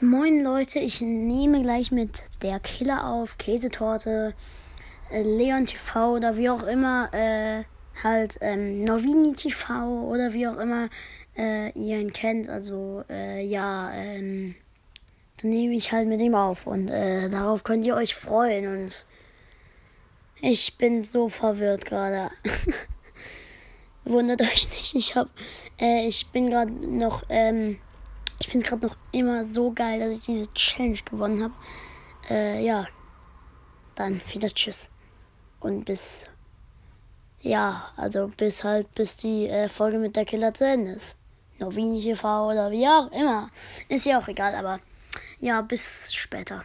Moin Leute, ich nehme gleich mit der Killer auf, Käsetorte, äh, Leon TV oder wie auch immer, äh, halt ähm, Norvini TV oder wie auch immer äh, ihr ihn kennt. Also äh, ja, ähm, dann nehme ich halt mit ihm auf und äh, darauf könnt ihr euch freuen und ich bin so verwirrt gerade. Wundert euch nicht, ich hab, äh, ich bin gerade noch, ähm, ich finde es gerade noch immer so geil, dass ich diese Challenge gewonnen habe. Äh, ja. Dann wieder Tschüss. Und bis. Ja, also bis halt, bis die äh, Folge mit der Killer zu Ende ist. Novini TV oder wie auch immer. Ist ja auch egal, aber ja, bis später.